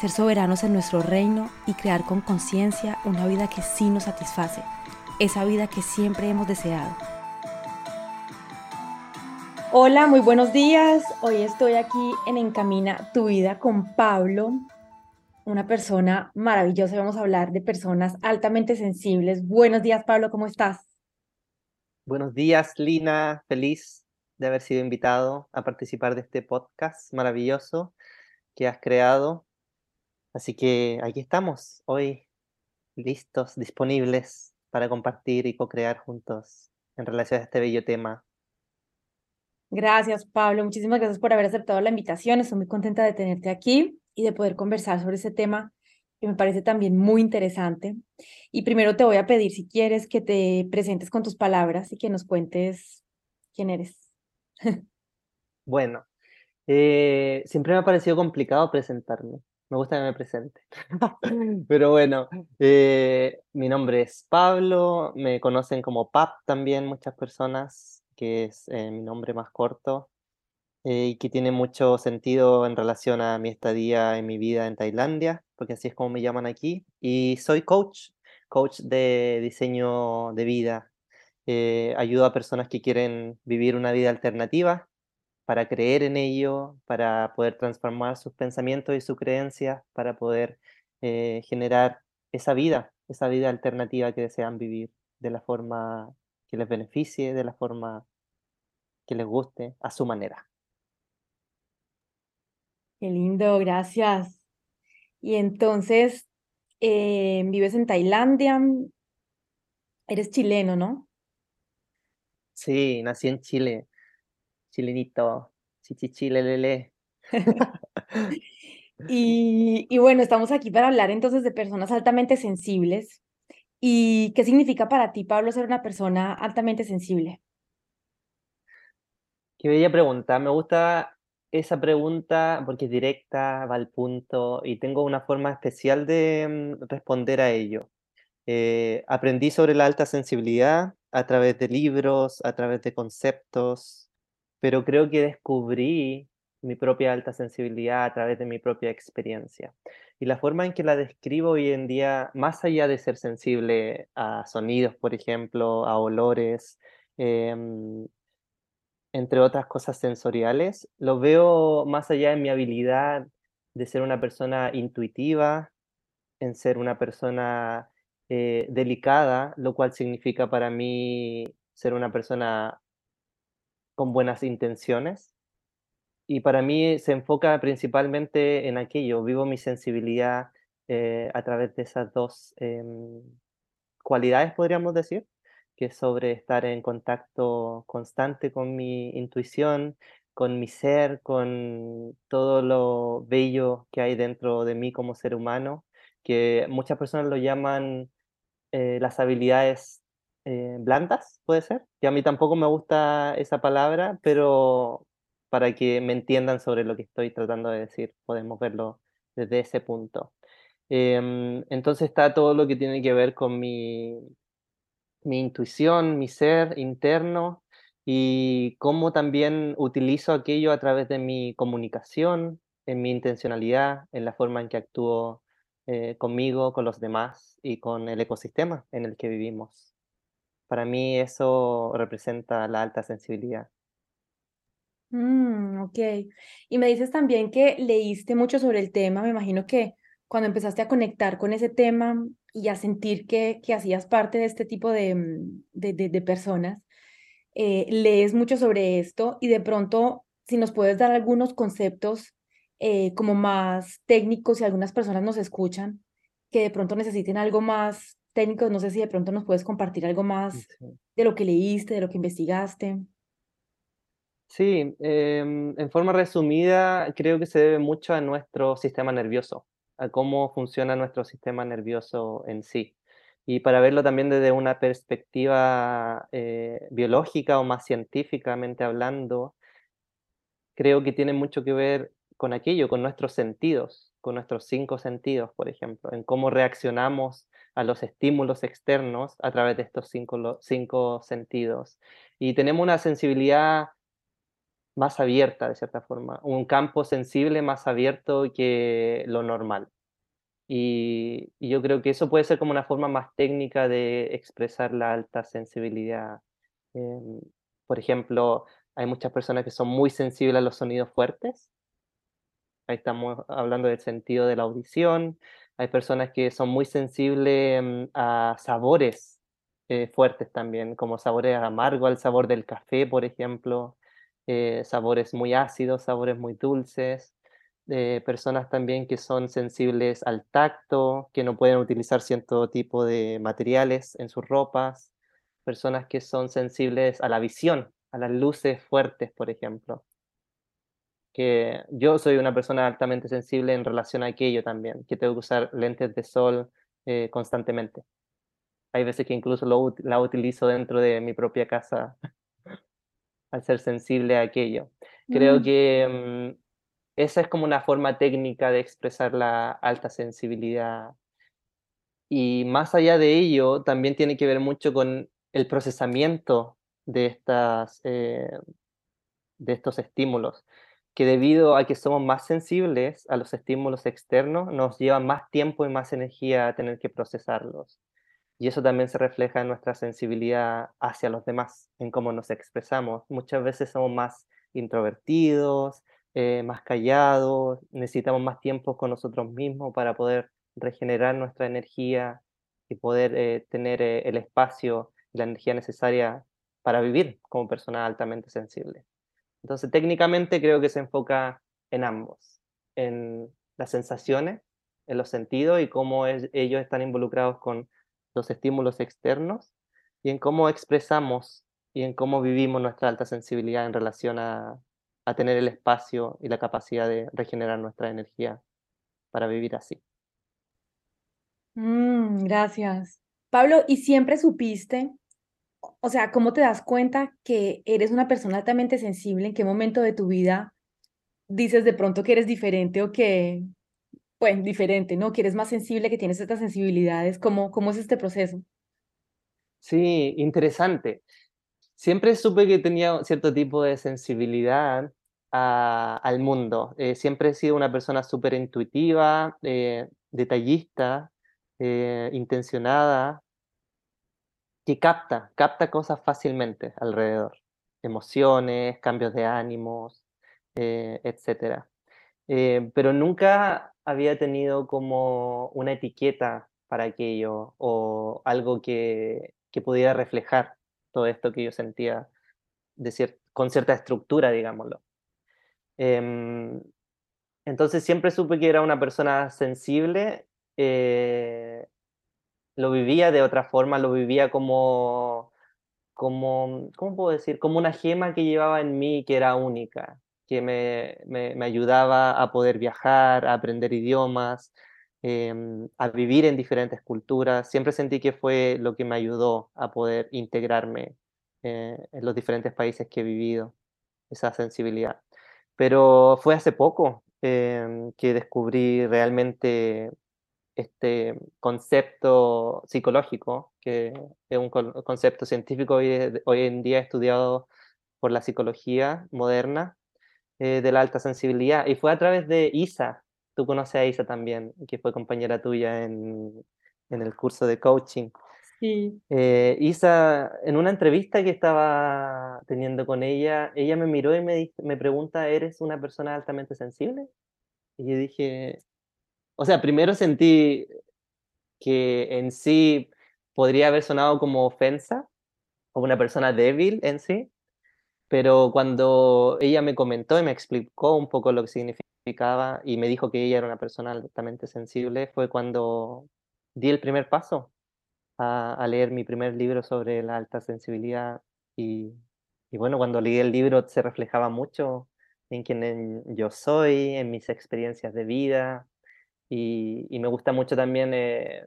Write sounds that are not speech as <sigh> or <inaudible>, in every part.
ser soberanos en nuestro reino y crear con conciencia una vida que sí nos satisface, esa vida que siempre hemos deseado. Hola, muy buenos días. Hoy estoy aquí en Encamina tu vida con Pablo, una persona maravillosa. Vamos a hablar de personas altamente sensibles. Buenos días, Pablo, ¿cómo estás? Buenos días, Lina. Feliz de haber sido invitado a participar de este podcast maravilloso que has creado Así que aquí estamos, hoy listos, disponibles para compartir y co-crear juntos en relación a este bello tema. Gracias, Pablo. Muchísimas gracias por haber aceptado la invitación. Estoy muy contenta de tenerte aquí y de poder conversar sobre ese tema que me parece también muy interesante. Y primero te voy a pedir, si quieres, que te presentes con tus palabras y que nos cuentes quién eres. <laughs> bueno, eh, siempre me ha parecido complicado presentarme me gusta que me presente. <laughs> Pero bueno, eh, mi nombre es Pablo, me conocen como Pap también muchas personas, que es eh, mi nombre más corto eh, y que tiene mucho sentido en relación a mi estadía en mi vida en Tailandia, porque así es como me llaman aquí. Y soy coach, coach de diseño de vida. ayudo a personas que quieren vivir una vida alternativa para creer en ello, para poder transformar sus pensamientos y sus creencias, para poder eh, generar esa vida, esa vida alternativa que desean vivir de la forma que les beneficie, de la forma que les guste, a su manera. Qué lindo, gracias. Y entonces, eh, vives en Tailandia, eres chileno, ¿no? Sí, nací en Chile chilenito, chichichilelele. <laughs> y, y bueno, estamos aquí para hablar entonces de personas altamente sensibles. ¿Y qué significa para ti, Pablo, ser una persona altamente sensible? Qué bella pregunta. Me gusta esa pregunta porque es directa, va al punto y tengo una forma especial de mm, responder a ello. Eh, aprendí sobre la alta sensibilidad a través de libros, a través de conceptos, pero creo que descubrí mi propia alta sensibilidad a través de mi propia experiencia. Y la forma en que la describo hoy en día, más allá de ser sensible a sonidos, por ejemplo, a olores, em, entre otras cosas sensoriales, lo veo más allá de mi habilidad de ser una persona intuitiva, en ser una persona eh, delicada, lo cual significa para mí ser una persona con buenas intenciones. Y para mí se enfoca principalmente en aquello, vivo mi sensibilidad eh, a través de esas dos em, cualidades, podríamos decir, que es sobre estar en contacto constante con mi intuición, con mi ser, con todo lo bello que hay dentro de mí como ser humano, que muchas personas lo llaman eh, las habilidades eh, blandas, puede ser. Y a mí tampoco me gusta esa palabra, pero para que me entiendan sobre lo que estoy tratando de decir, podemos verlo desde ese punto. Em, entonces está todo lo que tiene que ver con mi, mi intuición, mi ser interno y cómo también utilizo aquello a través de mi comunicación, en mi intencionalidad, en la forma en que actúo eh, conmigo, con los demás y con el ecosistema en el que vivimos. Para mí eso representa la alta sensibilidad. Mm, ok. Y me dices también que leíste mucho sobre el tema, me imagino que cuando empezaste a conectar con ese tema y a sentir que, que hacías parte de este tipo de, de, de, personas, eh, lees mucho sobre esto y de pronto, si nos puedes dar algunos conceptos eh, como más técnicos, si algunas personas nos escuchan, que de pronto necesiten algo más técnico, no sé si de pronto nos puedes compartir algo más de lo que leíste, de lo que investigaste. Sí, em, en forma resumida, creo que se debe mucho a nuestro sistema nervioso, a cómo funciona nuestro sistema nervioso en sí. Y para verlo también desde una perspectiva eh, biológica o más científicamente hablando, creo que tiene mucho que ver con aquello, con nuestros sentidos, con nuestros cinco sentidos, por ejemplo, en cómo reaccionamos a los estímulos externos a través de estos cinco, cinco sentidos. Y tenemos una sensibilidad más abierta, de cierta forma, un campo sensible más abierto que lo normal. Y, yo creo que eso puede ser como una forma más técnica de expresar la alta sensibilidad. Em, por ejemplo, hay muchas personas que son muy sensibles a los sonidos fuertes. Ahí estamos hablando del sentido de la audición. Hay personas que son muy sensibles em, a sabores eh, fuertes también, como sabores amargos, al sabor del café, por ejemplo. Eh, sabores muy ácidos, sabores muy dulces, eh, personas también que son sensibles al tacto, que no pueden utilizar cierto tipo de materiales en sus ropas, personas que son sensibles a la visión, a las luces fuertes, por ejemplo. Que yo soy una persona altamente sensible en relación a aquello también, que tengo que usar lentes de sol eh, constantemente. Hay veces que incluso lo, la utilizo dentro de mi propia casa <laughs> al ser sensible a aquello. Creo mm. que mm, esa es como una forma técnica de expresar la alta sensibilidad. Y más allá de ello, también tiene que ver mucho con el procesamiento de, estas, eh, de estos estímulos, que debido a que somos más sensibles a los estímulos externos, nos lleva más tiempo y más energía a tener que procesarlos. Y eso también se refleja en nuestra sensibilidad hacia los demás, en cómo nos expresamos. Muchas veces somos más introvertidos, eh, más callados, necesitamos más tiempo con nosotros mismos para poder regenerar nuestra energía y poder eh, tener eh, el espacio y la energía necesaria para vivir como persona altamente sensible. Entonces, técnicamente creo que se enfoca en ambos, en las sensaciones, en los sentidos y cómo ellos están involucrados con los estímulos externos y en cómo expresamos y en cómo vivimos nuestra alta sensibilidad en relación a, tener el espacio y la capacidad de regenerar nuestra energía para vivir así. Mm, gracias. Pablo, ¿y siempre supiste, o sea, cómo te das cuenta que eres una persona altamente sensible? ¿En qué momento de tu vida dices de pronto que eres diferente o que, pues, diferente, ¿no? Que eres más sensible, que tienes estas sensibilidades. ¿Cómo, cómo es este proceso? Sí, interesante. Siempre supe que tenía cierto tipo de sensibilidad al mundo. Eh, siempre he sido una persona súper intuitiva, eh, detallista, eh, intencionada, que capta, capta cosas fácilmente alrededor. Emociones, cambios de ánimos, etc. pero nunca había tenido como una etiqueta para aquello o algo que, que pudiera reflejar todo esto que yo sentía de con cierta estructura, digámoslo. Em, entonces siempre supe que era una persona sensible, eh, lo vivía de otra forma, lo vivía como, como, ¿cómo puedo decir? Como una gema que llevaba en mí que era única que me, me, ayudaba a poder viajar, a aprender idiomas, em, a vivir en diferentes culturas. Siempre sentí que fue lo que me ayudó a poder integrarme eh, en los diferentes países que he vivido, esa sensibilidad. Pero fue hace poco em, que descubrí realmente este concepto psicológico, que es un concepto científico hoy, hoy en día estudiado por la psicología moderna, eh, de la alta sensibilidad. Y fue a través de Isa. Tú conoces a Isa también, que fue compañera tuya en, en el curso de coaching. Sí. Eh, Isa, en una entrevista que estaba teniendo con ella, ella me miró y me, me pregunta, ¿eres una persona altamente sensible? Y yo dije, o sea, primero sentí que en sí podría haber sonado como ofensa, como una persona débil en sí, pero cuando ella me comentó y me explicó un poco lo que significaba y me dijo que ella era una persona altamente sensible, fue cuando di el primer paso a, a leer mi primer libro sobre la alta sensibilidad y, y bueno, cuando leí el libro se reflejaba mucho en quién yo soy, en mis experiencias de vida y, me gusta mucho también eh,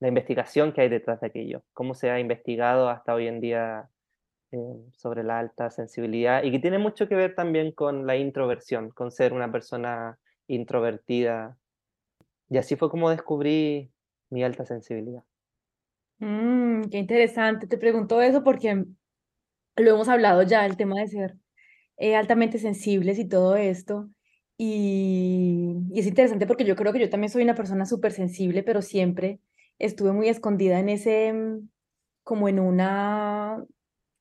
la investigación que hay detrás de aquello, cómo se ha investigado hasta hoy en día eh, sobre la alta sensibilidad y que tiene mucho que ver también con la introversión, con ser una persona introvertida. Y así fue como descubrí mi alta sensibilidad. Mm, qué interesante. Te pregunto eso porque lo hemos hablado ya, el tema de ser eh, altamente sensibles y todo esto. Y, es interesante porque yo creo que yo también soy una persona súper sensible, pero siempre estuve muy escondida en ese, mm, como en una,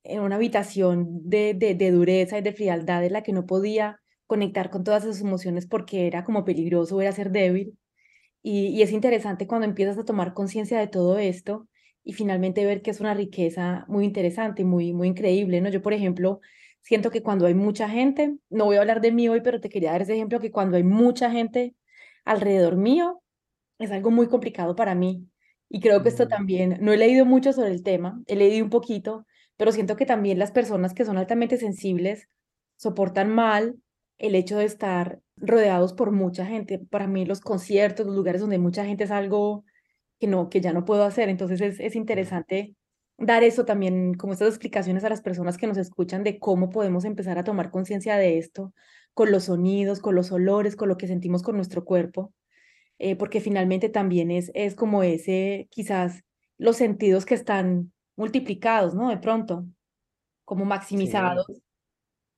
en una habitación de, de, dureza y de frialdad en la que no podía conectar con todas esas emociones porque era como peligroso, era ser débil. Y, y es interesante cuando empiezas a tomar conciencia de todo esto y finalmente ver que es una riqueza muy interesante muy, muy increíble, ¿no? Yo, por ejemplo, siento que cuando hay mucha gente, no voy a hablar de mí hoy, pero te quería dar ese ejemplo, que cuando hay mucha gente alrededor mío, es algo muy complicado para mí. Y creo que esto Mm, también, no he leído mucho sobre el tema, he leído un poquito, pero siento que también las personas que son altamente sensibles soportan mal el hecho de estar rodeados por mucha gente. Para mí los conciertos, los lugares donde hay mucha gente es algo que no, que ya no puedo hacer. Entonces es, es mm. interesante dar eso también, como estas explicaciones a las personas que nos escuchan de cómo podemos empezar a tomar conciencia de esto con los sonidos, con los olores, con lo que sentimos con nuestro cuerpo eh, porque finalmente también es, es como ese, quizás los sentidos que están multiplicados, ¿no? De pronto, como Sí, maximizados.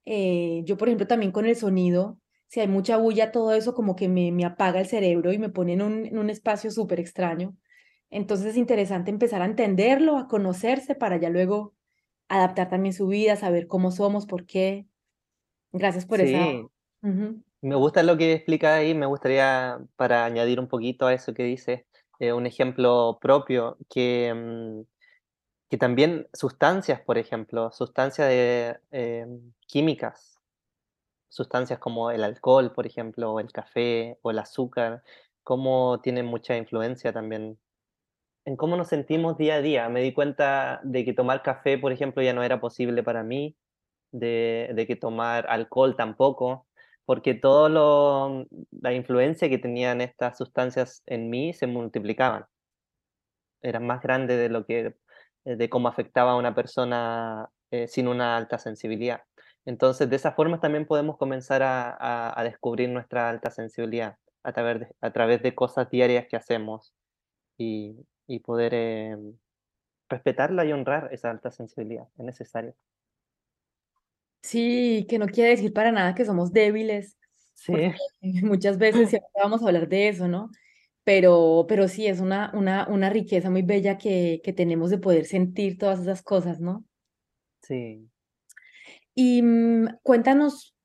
Eh, yo, por ejemplo, también con el sonido, si hay mucha bulla, todo eso como que me, me apaga el cerebro y me pone en un, en un espacio súper extraño. Entonces es interesante empezar a entenderlo, a conocerse para ya luego adaptar también su vida, saber cómo somos, por qué. Gracias por sí, Ujú. me gusta lo que explica ahí, me gustaría, para añadir un poquito a eso que dices, eh, un ejemplo propio, que, mm, que también sustancias, por ejemplo, sustancias de, em, químicas, sustancias como el alcohol, por ejemplo, o el café, o el azúcar, cómo tienen mucha influencia también en cómo nos sentimos día a día. Me di cuenta de que tomar café, por ejemplo, ya no era posible para mí, de, de que tomar alcohol tampoco, porque todo lo, la influencia que tenían estas sustancias en mí se multiplicaban, eran más grandes de lo que, eh, de cómo afectaba a una persona eh, sin una alta sensibilidad. Entonces, de esa forma también podemos comenzar a, a- a descubrir nuestra alta sensibilidad a través de, a través de cosas diarias que hacemos y, y poder em, respetarla y honrar esa alta sensibilidad, es necesario. Sí, que no quiere decir para nada que somos débiles, Sí, <laughs> muchas veces siempre vamos a hablar de eso, ¿no? Pero, pero sí, es una, una, una riqueza muy bella que, que tenemos de poder sentir todas esas cosas, ¿no? sí. Y mm, cuéntanos,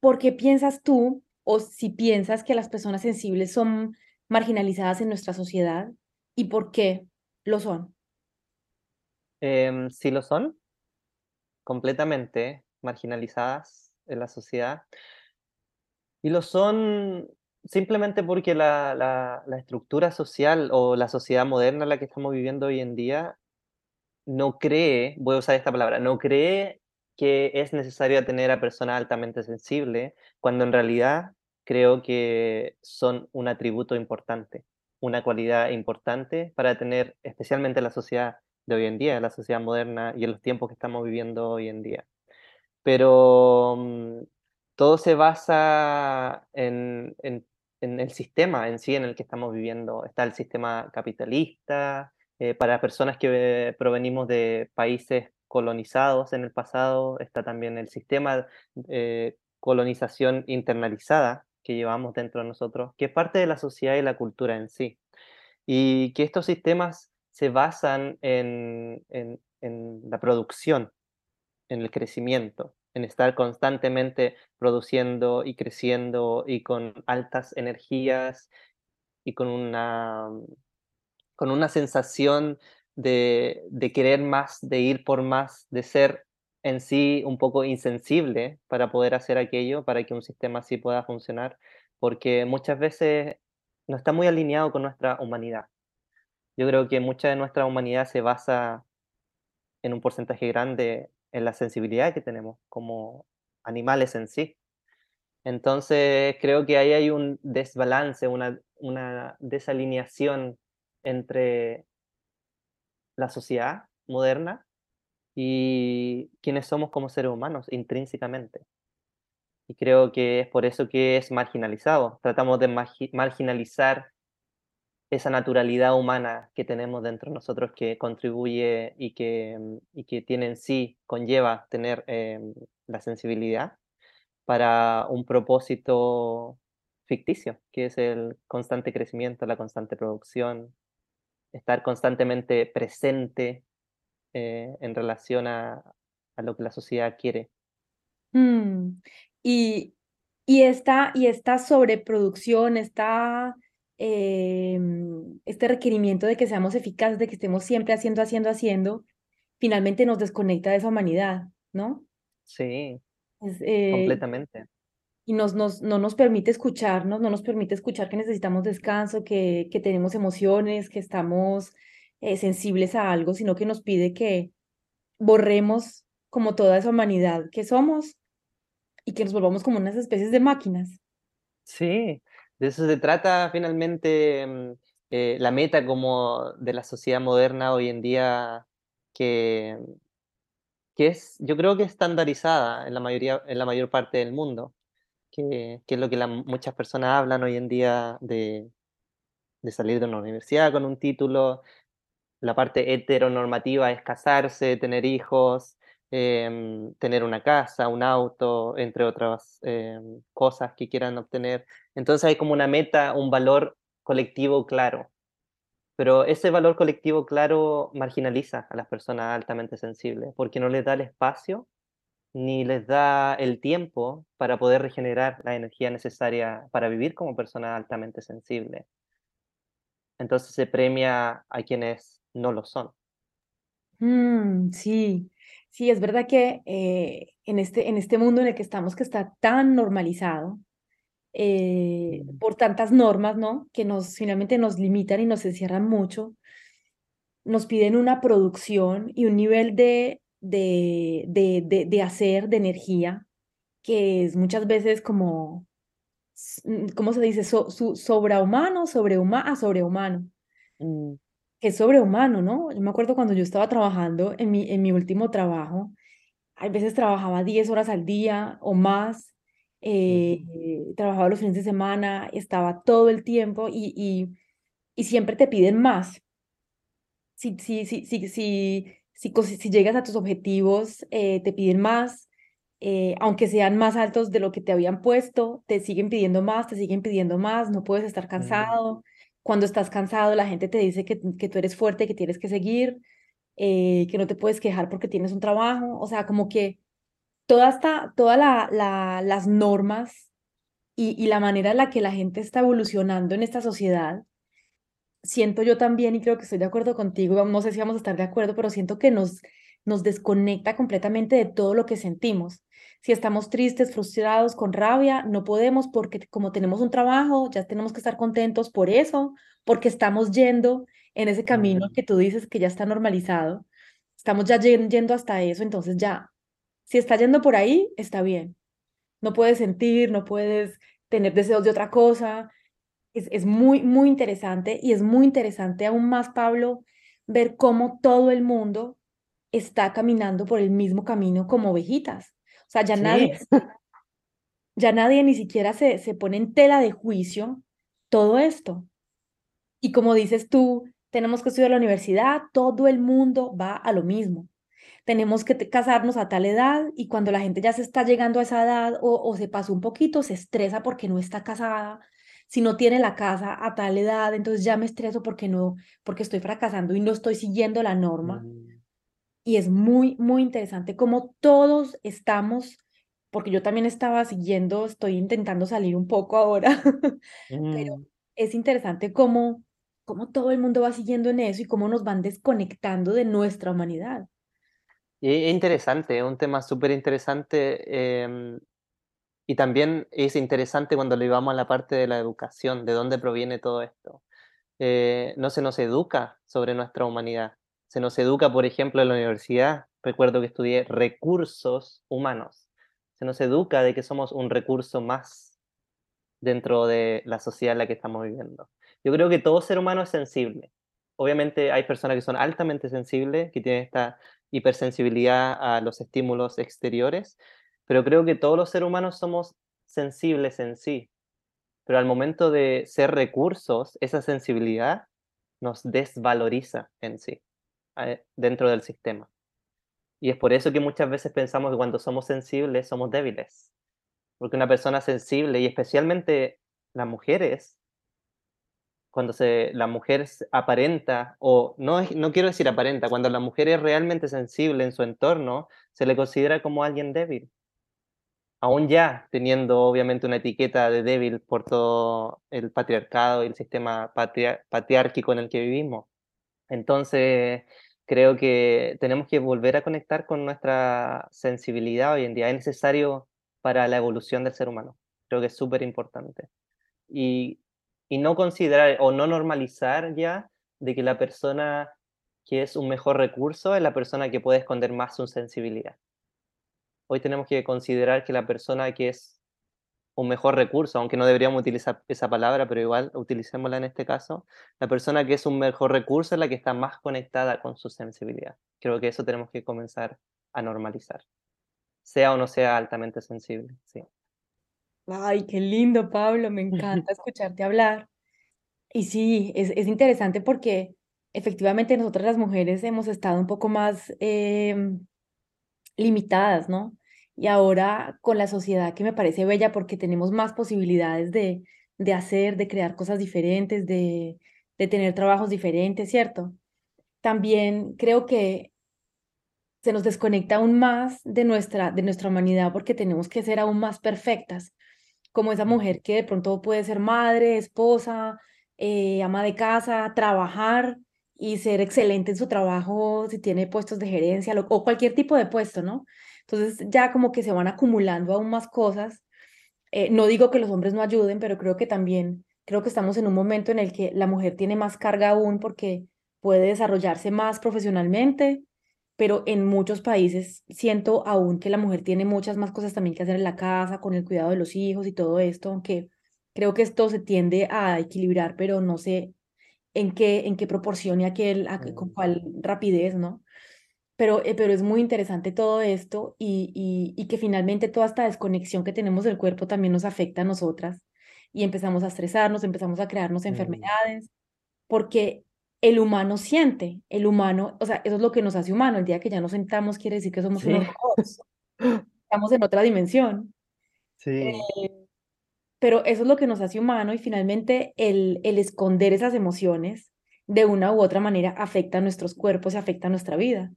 ¿por qué piensas tú, o si piensas que las personas sensibles son marginalizadas en nuestra sociedad y por qué lo son? Em, sí lo son, completamente marginalizadas en la sociedad. Y lo son simplemente porque la, la, la estructura social o la sociedad moderna en la que estamos viviendo hoy en día no cree, voy a usar esta palabra, no cree que es necesario tener a personas altamente sensibles, cuando en realidad creo que son un atributo importante, una cualidad importante para tener especialmente la sociedad de hoy en día, la sociedad moderna y en los tiempos que estamos viviendo hoy en día. Pero, mm, todo se basa en en el sistema en sí en el que estamos viviendo. Está el sistema capitalista, eh, para personas que provenimos de países colonizados en el pasado, está también el sistema, eh, colonización internalizada que llevamos dentro de nosotros, que es parte de la sociedad y la cultura en sí. Y que estos sistemas se basan en en en la producción en el crecimiento, en estar constantemente produciendo y creciendo y con altas energías y con una, con una sensación de, de querer más, de ir por más, de ser en sí un poco insensible para poder hacer aquello, para que un sistema así pueda funcionar, porque muchas veces no está muy alineado con nuestra humanidad. Yo creo que mucha de nuestra humanidad se basa en un porcentaje grande en la sensibilidad que tenemos como animales en sí. Entonces, creo que ahí hay un desbalance, una, una desalineación entre la sociedad moderna y quienes somos como seres humanos intrínsecamente. Y creo que es por eso que es marginalizado. Tratamos de marginalizar esa naturalidad humana que tenemos dentro de nosotros que contribuye y que, mm, y que tiene en sí, conlleva tener em, la sensibilidad para un propósito ficticio, que es el constante crecimiento, la constante producción, estar constantemente presente eh, en relación a, a, lo que la sociedad quiere. Mm, y, y, esta, y esta sobreproducción, esta, eh, este requerimiento de que seamos eficaces, de que estemos siempre haciendo, haciendo, haciendo, finalmente nos desconecta de esa humanidad, ¿no? Sí, eh, completamente. Y nos, nos, no nos permite escucharnos, no nos permite escuchar que necesitamos descanso, que, que tenemos emociones, que estamos eh, sensibles a algo, sino que nos pide que borremos como toda esa humanidad que somos y que nos volvamos como unas especies de máquinas. Sí, de eso se trata finalmente mm, eh, la meta como de la sociedad moderna hoy en día que, que es, yo creo que estandarizada en la, mayoría, en la mayor parte del mundo, que, que es lo que muchas personas hablan hoy en día de, de salir de una universidad con un título, la parte heteronormativa es casarse, tener hijos, em, tener una casa, un auto, entre otras em, cosas que quieran obtener. Entonces hay como una meta, un valor colectivo claro. Pero ese valor colectivo claro marginaliza a las personas altamente sensibles porque no les da el espacio ni les da el tiempo para poder regenerar la energía necesaria para vivir como personas altamente sensibles. Entonces se premia a quienes no lo son. Mm, sí, sí, es verdad que eh, en, este, en este mundo en el que estamos, que está tan normalizado, eh, por tantas normas, ¿no? Que nos finalmente nos limitan y nos encierran mucho, nos piden una producción y un nivel de, de, de, de, hacer, de energía, que es muchas veces como, mm, ¿cómo se dice? So, su, sobrehumano, sobrehumano, ah, sobrehumano. Mm es sobrehumano, ¿no? Yo me acuerdo cuando yo estaba trabajando en mi, en mi último trabajo, hay veces trabajaba 10 horas al día o más, eh, trabajaba los fines de semana, estaba todo el tiempo y, y, y siempre te piden más. Si, si, si, si, si, si, si llegas a tus objetivos, eh, te piden más, eh, aunque sean más altos de lo que te habían puesto, te siguen pidiendo más, te siguen pidiendo más, no puedes estar cansado. Cuando estás cansado, la gente te dice que, que tú eres fuerte, que tienes que seguir, eh, que no te puedes quejar porque tienes un trabajo. O sea, como que todas la, las normas y, y la manera en la que la gente está evolucionando en esta sociedad, siento yo también, y creo que estoy de acuerdo contigo, no sé si vamos a estar de acuerdo, pero siento que nos, nos desconecta completamente de todo lo que sentimos. Si estamos tristes, frustrados, con rabia, no podemos porque como tenemos un trabajo, ya tenemos que estar contentos por eso, porque estamos yendo en ese camino que tú dices que ya está normalizado. Estamos ya yendo hasta eso, entonces ya, si está yendo por ahí, está bien. No puedes sentir, no puedes tener deseos de otra cosa. Es, es muy, muy interesante y es muy interesante aún más, Pablo, ver cómo todo el mundo está caminando por el mismo camino como ovejitas. O sea, ya nadie, ya nadie ni siquiera se, se pone en tela de juicio todo esto. Y como dices tú, tenemos que estudiar la universidad, todo el mundo va a lo mismo. Tenemos que casarnos a tal edad y cuando la gente ya se está llegando a esa edad o, o se pasó un poquito, se estresa porque no está casada. Si no tiene la casa a tal edad, entonces ya me estreso porque no, porque estoy fracasando y no estoy siguiendo la norma. Mm y es muy, muy interesante cómo todos estamos, porque yo también estaba siguiendo, estoy intentando salir un poco ahora, <laughs> pero, mm. es interesante cómo, cómo todo el mundo va siguiendo en eso y cómo nos van desconectando de nuestra humanidad. Y es interesante, es un tema súper interesante. Em, y también es interesante cuando le vamos a la parte de la educación, de dónde proviene todo esto. Eh, no se nos educa sobre nuestra humanidad. Se nos educa, por ejemplo, en la universidad. Recuerdo que estudié recursos humanos. Se nos educa de que somos un recurso más dentro de la sociedad en la que estamos viviendo. Yo creo que todo ser humano es sensible. Obviamente hay personas que son altamente sensibles, que tienen esta hipersensibilidad a los estímulos exteriores, pero creo que todos los seres humanos somos sensibles en sí. Pero al momento de ser recursos, esa sensibilidad nos desvaloriza en sí, dentro del sistema. Y es por eso que muchas veces pensamos que cuando somos sensibles somos débiles. Porque una persona sensible, y especialmente las mujeres, cuando se, la mujer aparenta, o no, no quiero decir aparenta, cuando la mujer es realmente sensible en su entorno, se le considera como alguien débil. Aún ya teniendo obviamente una etiqueta de débil por todo el patriarcado y el sistema patriárquico en el que vivimos. Entonces, creo que tenemos que volver a conectar con nuestra sensibilidad hoy en día. Es necesario para la evolución del ser humano. Creo que es súper importante. Y y no considerar o no normalizar ya de que la persona que es un mejor recurso es la persona que puede esconder más su sensibilidad. Hoy tenemos que considerar que la persona que es un mejor recurso, aunque no deberíamos utilizar esa palabra, pero igual utilicémosla en este caso, la persona que es un mejor recurso es la que está más conectada con su sensibilidad. Creo que eso tenemos que comenzar a normalizar, sea o no sea altamente sensible. Sí. Ay, qué lindo, Pablo, me <laughs> encanta escucharte hablar. Y sí, es, es interesante porque efectivamente nosotras las mujeres hemos estado un poco más em, limitadas, ¿no? Y ahora con la sociedad que me parece bella porque tenemos más posibilidades de, de hacer, de crear cosas diferentes, de, de tener trabajos diferentes, ¿cierto? También creo que se nos desconecta aún más de nuestra, de nuestra humanidad porque tenemos que ser aún más perfectas como esa mujer que de pronto puede ser madre, esposa, eh, ama de casa, trabajar y ser excelente en su trabajo, si tiene puestos de gerencia o cualquier tipo de puesto, ¿no? Entonces ya como que se van acumulando aún más cosas. Eh, no digo que los hombres no ayuden, pero creo que también, creo que estamos en un momento en el que la mujer tiene más carga aún porque puede desarrollarse más profesionalmente, pero en muchos países siento aún que la mujer tiene muchas más cosas también que hacer en la casa, con el cuidado de los hijos y todo esto, aunque creo que esto se tiende a equilibrar, pero no sé en qué, en qué proporción y a qué, con cuál rapidez, ¿no? Pero, eh, pero es muy interesante todo esto y, y, y que finalmente toda esta desconexión que tenemos del cuerpo también nos afecta a nosotras y empezamos a estresarnos, empezamos a crearnos enfermedades, porque el humano siente, el humano, o sea, eso es lo que nos hace humano. El día que ya nos sentamos quiere decir que somos unos robots. Estamos en otra dimensión. Sí. Eh, pero eso es lo que nos hace humano y finalmente el, el esconder esas emociones de una u otra manera afecta a nuestros cuerpos y afecta a nuestra vida.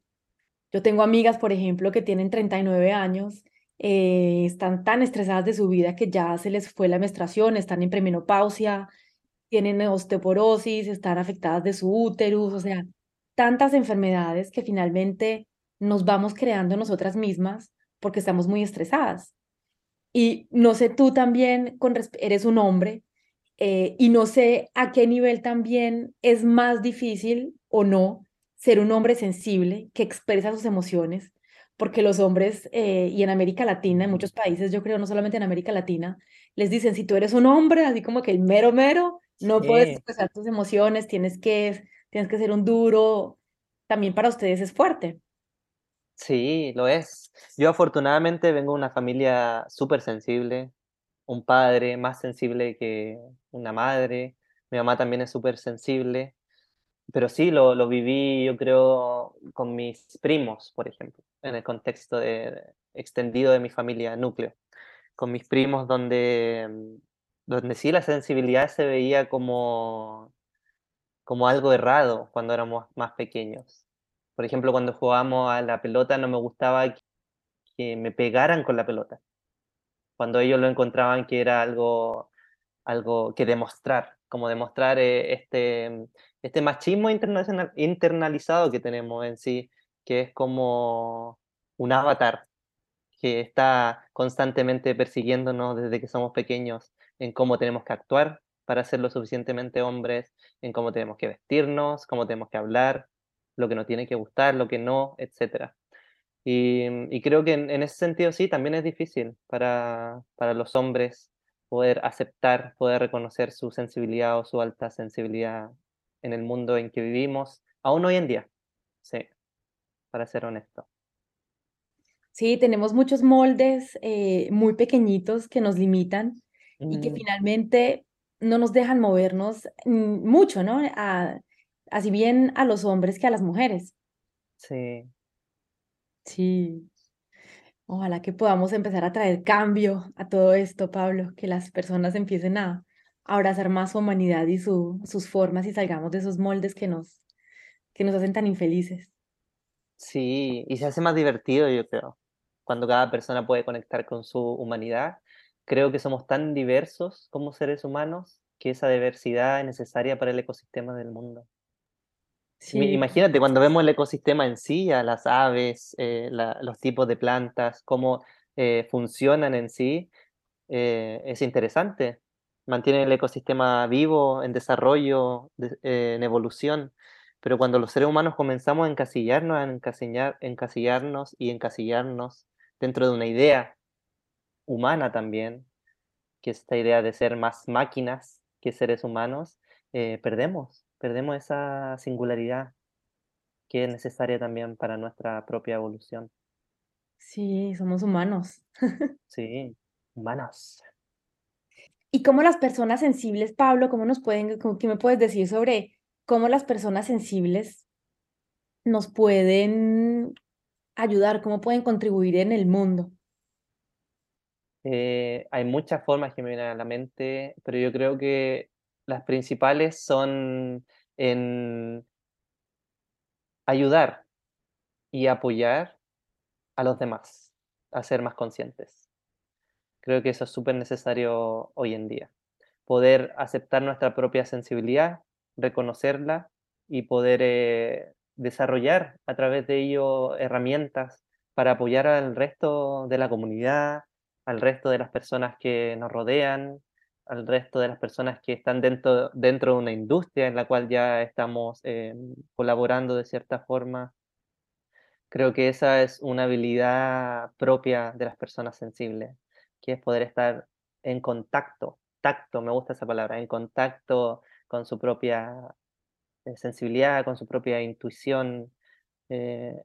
Yo tengo amigas, por ejemplo, que tienen 39 años, eh, están tan estresadas de su vida que ya se les fue la menstruación, están en premenopausia, tienen osteoporosis, están afectadas de su útero, o sea, tantas enfermedades que finalmente nos vamos creando nosotras mismas porque estamos muy estresadas. Y no sé, tú también eres un hombre eh, y no sé a qué nivel también es más difícil o no ser un hombre sensible que expresa sus emociones, porque los hombres, eh, y en América Latina, en muchos países, yo creo, no solamente en América Latina, les dicen, si tú eres un hombre, así como que el mero mero, no puedes expresar tus emociones, tienes que, tienes que ser un duro. También para ustedes es fuerte. Sí, lo es. Yo afortunadamente vengo de una familia súper sensible, un padre más sensible que una madre, mi mamá también es súper sensible, pero sí, lo, lo, viví yo creo con mis primos, por ejemplo, en el contexto de, extendido de mi familia núcleo, con mis primos donde donde sí la sensibilidad se veía como, como algo errado cuando éramos más pequeños. Por ejemplo, cuando jugábamos a la pelota no me gustaba que me pegaran con la pelota. Cuando ellos lo encontraban que era algo, algo que demostrar, como demostrar eh, este, este machismo internacional, internalizado que tenemos en sí, que es como un avatar que está constantemente persiguiéndonos desde que somos pequeños en cómo tenemos que actuar para ser lo suficientemente hombres, en cómo tenemos que vestirnos, cómo tenemos que hablar, lo que nos tiene que gustar, lo que no, etc. Y, creo que en, ese sentido sí, también es difícil para, para los hombres poder aceptar, poder reconocer su sensibilidad o su alta sensibilidad en el mundo en que vivimos, aún hoy en día, sí, para ser honesto. Sí, tenemos muchos moldes eh, muy pequeñitos que nos limitan y que mm. finalmente no nos dejan movernos mucho, ¿no? así bien a los hombres que a las mujeres. Sí. Sí. Ojalá que podamos empezar a traer cambio a todo esto, Pablo, que las personas empiecen a, abrazar más su humanidad y su, sus formas y salgamos de esos moldes que nos, que nos hacen tan infelices. Sí, y se hace más divertido, yo creo, cuando cada persona puede conectar con su humanidad. Creo que somos tan diversos como seres humanos que esa diversidad es necesaria para el ecosistema del mundo. Imagínate, cuando vemos el ecosistema en sí, a las aves, eh, los tipos de plantas, cómo eh, funcionan en sí, eh, es interesante. Mantiene el ecosistema vivo, en desarrollo, en evolución. Pero cuando los seres humanos comenzamos a encasillarnos, a encasillar, encasillarnos y encasillarnos dentro de una idea humana también, que es esta idea de ser más máquinas que seres humanos, perdemos perdemos esa singularidad que es necesaria también para nuestra propia evolución. Sí, somos humanos. <laughs> sí, humanos. ¿Y cómo las personas sensibles, Pablo, cómo nos pueden, qué me puedes decir sobre cómo las personas sensibles nos pueden ayudar, cómo pueden contribuir en el mundo? Eh, hay muchas formas que me vienen a la mente, pero yo creo que las principales son en ayudar y apoyar a los demás a ser más conscientes. Creo que eso es súper necesario hoy en día. Poder aceptar nuestra propia sensibilidad, reconocerla y poder eh, desarrollar a través de ello herramientas para apoyar al resto de la comunidad, al resto de las personas que nos rodean, al resto de las personas que están dentro, dentro de una industria en la cual ya estamos eh, colaborando de cierta forma. Creo que esa es una habilidad propia de las personas sensibles, que es poder estar en contacto, tacto, me gusta esa palabra, en contacto con su propia eh, sensibilidad, con su propia intuición, eh,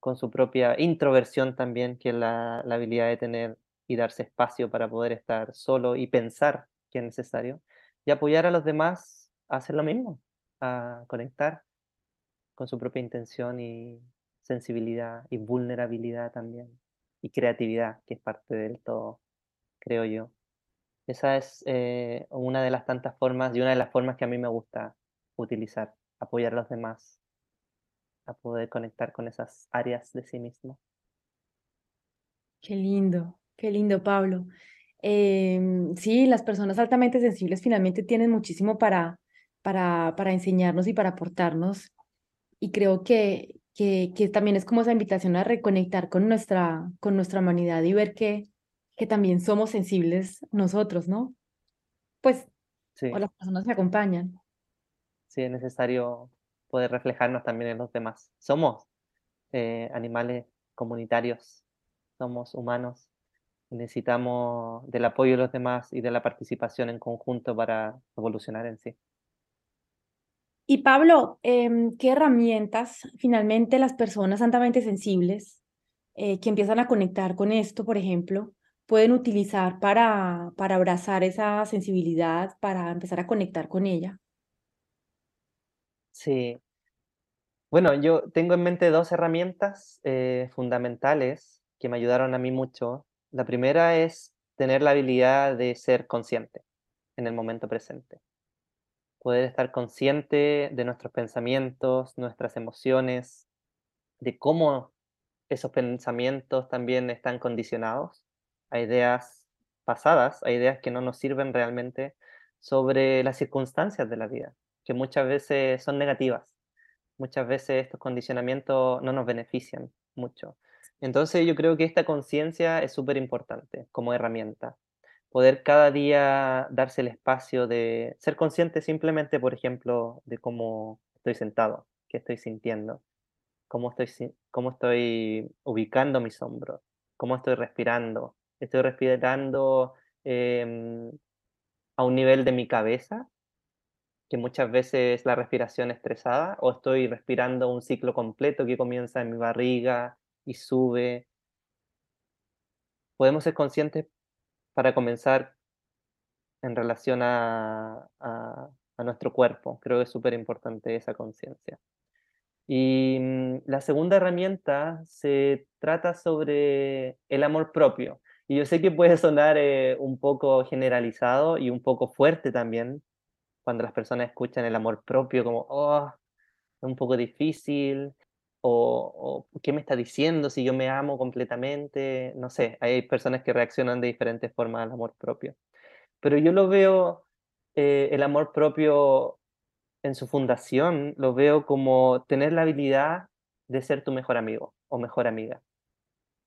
con su propia introversión también, que es la, la habilidad de tener y darse espacio para poder estar solo y pensar que es necesario, y apoyar a los demás a hacer lo mismo, a conectar con su propia intención y sensibilidad y vulnerabilidad también, y creatividad, que es parte del todo, creo yo. Esa es eh, una de las tantas formas y una de las formas que a mí me gusta utilizar, apoyar a los demás a poder conectar con esas áreas de sí mismo. Qué lindo. Qué lindo, Pablo. Em, sí, las personas altamente sensibles finalmente tienen muchísimo para, para, para enseñarnos y para aportarnos. Y creo que, que, que, también es como esa invitación a reconectar con nuestra, con nuestra humanidad y ver que, que también somos sensibles nosotros, ¿no? Pues, sí. o las personas que acompañan. Sí, es necesario poder reflejarnos también en los demás. Somos eh, animales comunitarios, somos humanos necesitamos del apoyo de los demás y de la participación en conjunto para evolucionar en sí. Y Pablo, em, ¿qué herramientas finalmente las personas altamente sensibles eh, que empiezan a conectar con esto, por ejemplo, pueden utilizar para, para abrazar esa sensibilidad, para empezar a conectar con ella? Sí. Bueno, yo tengo en mente dos herramientas eh, fundamentales que me ayudaron a mí mucho la primera es tener la habilidad de ser consciente en el momento presente. Poder estar consciente de nuestros pensamientos, nuestras emociones, de cómo esos pensamientos también están condicionados a ideas pasadas, a ideas que no nos sirven realmente, sobre las circunstancias de la vida, que muchas veces son negativas. Muchas veces estos condicionamientos no nos benefician mucho. Entonces yo creo que esta conciencia es súper importante como herramienta. Poder cada día darse el espacio de ser consciente simplemente, por ejemplo, de cómo estoy sentado, qué estoy sintiendo, cómo estoy, cómo estoy ubicando mis hombros, cómo estoy respirando. Estoy respirando em, a un nivel de mi cabeza, que muchas veces la respiración estresada, o estoy respirando un ciclo completo que comienza en mi barriga y sube. Podemos ser conscientes para comenzar en relación a, nuestro cuerpo. Creo que es súper importante esa conciencia. Y mm, la segunda herramienta se trata sobre el amor propio. Y yo sé que puede sonar eh, un poco generalizado y un poco fuerte también cuando las personas escuchan el amor propio como, oh, es un poco difícil, o, ¿qué me está diciendo si yo me amo completamente? No sé, hay personas que reaccionan de diferentes formas al amor propio. Pero yo lo veo, eh, el amor propio en su fundación lo veo como tener la habilidad de ser tu mejor amigo o mejor amiga,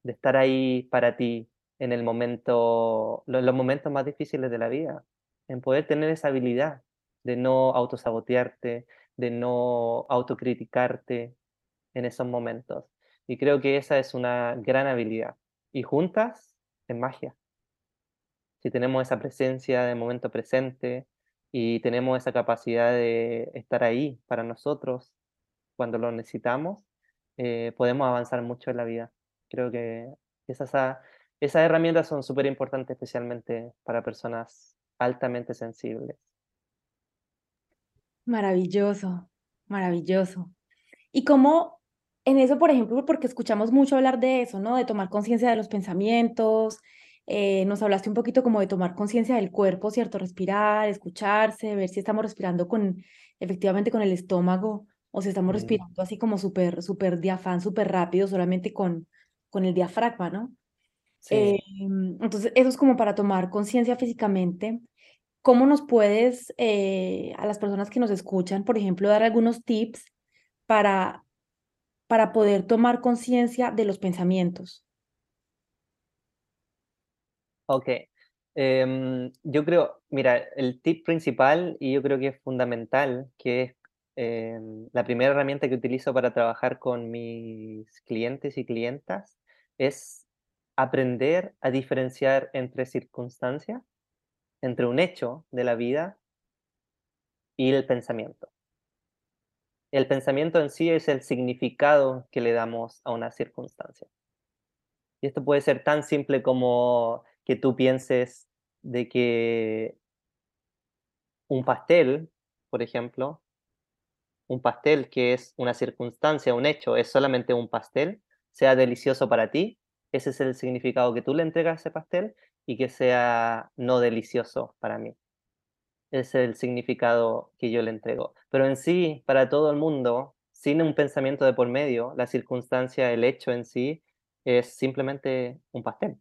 de estar ahí para ti en el momento, los momentos más difíciles de la vida, en poder tener esa habilidad de no autosabotearte, de no autocriticarte en esos momentos. Y creo que esa es una gran habilidad. Y juntas, es magia. Si tenemos esa presencia de momento presente, y tenemos esa capacidad de estar ahí para nosotros cuando lo necesitamos, eh, podemos avanzar mucho en la vida. Creo que esas, esas herramientas son súper importantes, especialmente para personas altamente sensibles. Maravilloso, maravilloso. Y cómo en eso, por ejemplo, porque escuchamos mucho hablar de eso, ¿no? De tomar conciencia de los pensamientos, eh, nos hablaste un poquito como de tomar conciencia del cuerpo, ¿cierto? Respirar, escucharse, ver si estamos respirando con, efectivamente con el estómago o si estamos respirando así como súper, súper diafán, súper rápido, solamente con, con el diafragma, ¿no? Eh, entonces, eso es como para tomar conciencia físicamente. ¿Cómo nos puedes, eh, a las personas que nos escuchan, por ejemplo, dar algunos tips para, para poder tomar conciencia de los pensamientos? Ok. Em, yo creo, mira, el tip principal y yo creo que es fundamental, que es em, la primera herramienta que utilizo para trabajar con mis clientes y clientas, es aprender a diferenciar entre circunstancias, entre un hecho de la vida y el pensamiento. El pensamiento en sí es el significado que le damos a una circunstancia. Y esto puede ser tan simple como que tú pienses de que un pastel, por ejemplo, un pastel que es una circunstancia, un hecho, es solamente un pastel, sea delicioso para ti, ese es el significado que tú le entregas a ese pastel y que sea no delicioso para mí. Es el significado que yo le entrego. Pero en sí, para todo el mundo, sin un pensamiento de por medio, la circunstancia, el hecho en sí, es simplemente un pastel.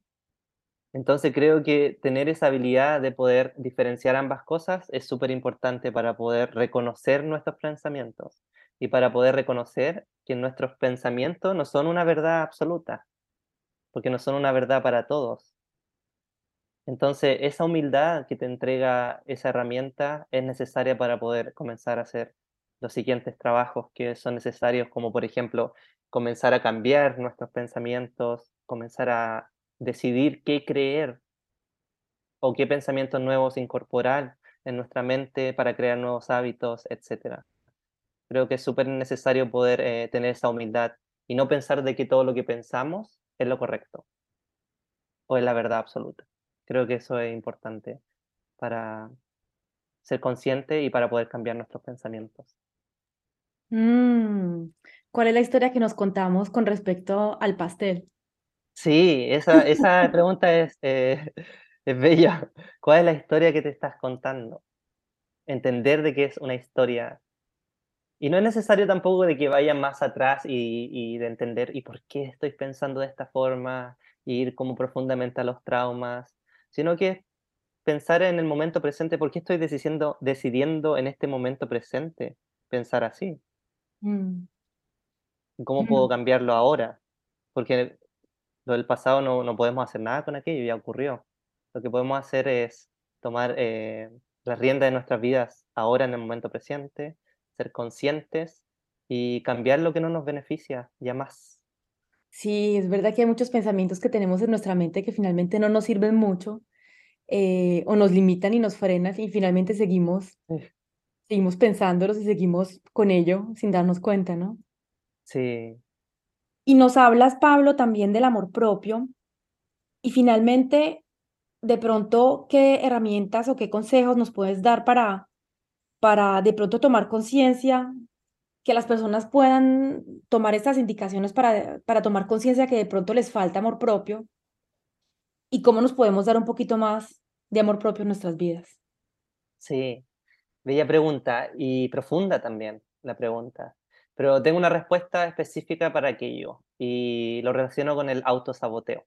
Entonces creo que tener esa habilidad de poder diferenciar ambas cosas es súper importante para poder reconocer nuestros pensamientos y para poder reconocer que nuestros pensamientos no son una verdad absoluta, porque no son una verdad para todos. Entonces esa humildad que te entrega esa herramienta es necesaria para poder comenzar a hacer los siguientes trabajos que son necesarios, como por ejemplo comenzar a cambiar nuestros pensamientos, comenzar a decidir qué creer o qué pensamientos nuevos incorporar en nuestra mente para crear nuevos hábitos, etc. Creo que es súper necesario poder eh, tener esa humildad y no pensar de que todo lo que pensamos es lo correcto o es la verdad absoluta. Creo que eso es importante para ser consciente y para poder cambiar nuestros pensamientos. Mm, ¿Cuál es la historia que nos contamos con respecto al pastel? Sí, esa, esa <laughs> pregunta es, eh, <laughs> es bella. ¿Cuál es la historia que te estás contando? Entender de qué es una historia. Y no es necesario tampoco de que vayan más atrás y, y de entender y por qué estoy pensando de esta forma, ir como profundamente a los traumas, sino que pensar en el momento presente, ¿por qué estoy decidiendo, decidiendo en este momento presente pensar así? Mm, ¿Cómo puedo mm. cambiarlo ahora? Porque lo del pasado no, no podemos hacer nada con aquello, ya ocurrió. Lo que podemos hacer es tomar eh, las riendas de nuestras vidas ahora en el momento presente, ser conscientes y cambiar lo que no nos beneficia ya más. Sí, es verdad que hay muchos pensamientos que tenemos en nuestra mente que finalmente no nos sirven mucho eh, o nos limitan y nos frenan y finalmente seguimos, seguimos pensándolos y seguimos con ello sin darnos cuenta, ¿no? Sí, Y nos hablas, Pablo, también del amor propio y finalmente, de pronto, ¿qué herramientas o qué consejos nos puedes dar para, para de pronto tomar conciencia, que las personas puedan tomar estas indicaciones para, para tomar conciencia que de pronto les falta amor propio y cómo nos podemos dar un poquito más de amor propio en nuestras vidas? sí. Bella pregunta y profunda también la pregunta. Pero tengo una respuesta específica para aquello y lo relaciono con el autosaboteo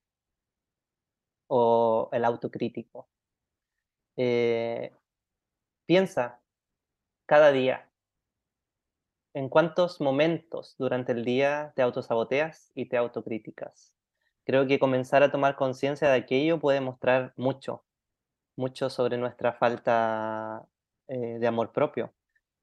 o el autocrítico. Eh, piensa cada día en cuántos momentos durante el día te autosaboteas y te autocríticas. Creo que comenzar a tomar conciencia de aquello puede mostrar mucho, mucho sobre nuestra falta eh, de amor propio,